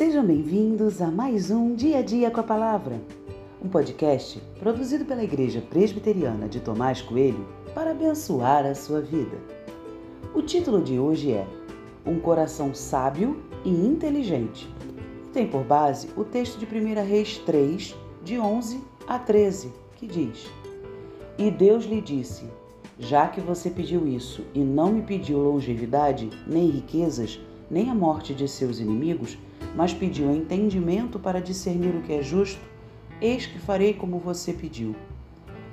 Sejam bem-vindos a mais um Dia a Dia com a Palavra, um podcast produzido pela Igreja Presbiteriana de Tomás Coelho para abençoar a sua vida. O título de hoje é Um Coração Sábio e Inteligente. Tem por base o texto de 1 Reis 3, de 11 a 13, que diz: E Deus lhe disse: Já que você pediu isso e não me pediu longevidade, nem riquezas, nem a morte de seus inimigos, mas pediu entendimento para discernir o que é justo, eis que farei como você pediu.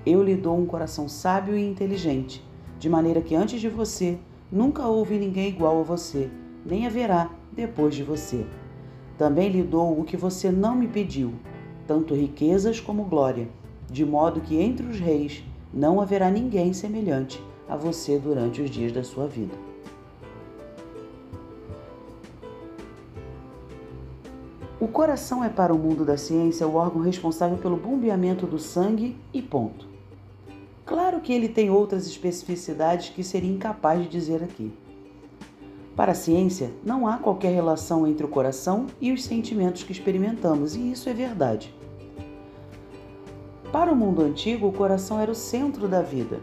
Eu lhe dou um coração sábio e inteligente, de maneira que antes de você nunca houve ninguém igual a você, nem haverá depois de você. Também lhe dou o que você não me pediu, tanto riquezas como glória, de modo que entre os reis não haverá ninguém semelhante a você durante os dias da sua vida. O coração é para o mundo da ciência o órgão responsável pelo bombeamento do sangue e ponto. Claro que ele tem outras especificidades que seria incapaz de dizer aqui. Para a ciência, não há qualquer relação entre o coração e os sentimentos que experimentamos, e isso é verdade. Para o mundo antigo, o coração era o centro da vida.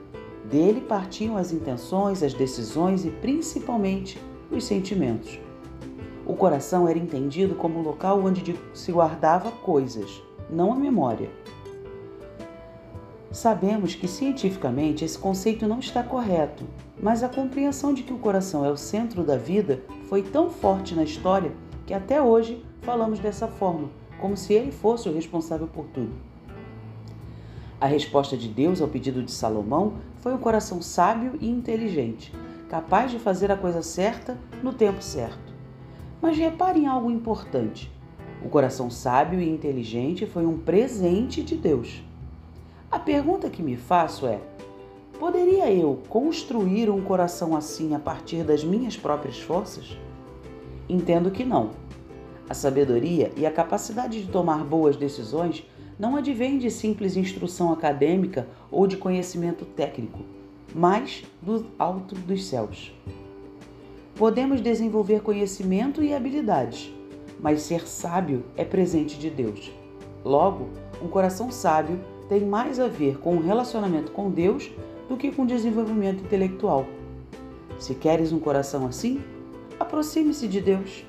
Dele partiam as intenções, as decisões e principalmente os sentimentos. O coração era entendido como o local onde se guardava coisas, não a memória. Sabemos que cientificamente esse conceito não está correto, mas a compreensão de que o coração é o centro da vida foi tão forte na história que até hoje falamos dessa forma, como se ele fosse o responsável por tudo. A resposta de Deus ao pedido de Salomão foi um coração sábio e inteligente, capaz de fazer a coisa certa no tempo certo. Mas repare em algo importante. O coração sábio e inteligente foi um presente de Deus. A pergunta que me faço é: poderia eu construir um coração assim a partir das minhas próprias forças? Entendo que não. A sabedoria e a capacidade de tomar boas decisões não advém de simples instrução acadêmica ou de conhecimento técnico, mas do alto dos céus. Podemos desenvolver conhecimento e habilidades, mas ser sábio é presente de Deus. Logo, um coração sábio tem mais a ver com o um relacionamento com Deus do que com desenvolvimento intelectual. Se queres um coração assim, aproxime-se de Deus.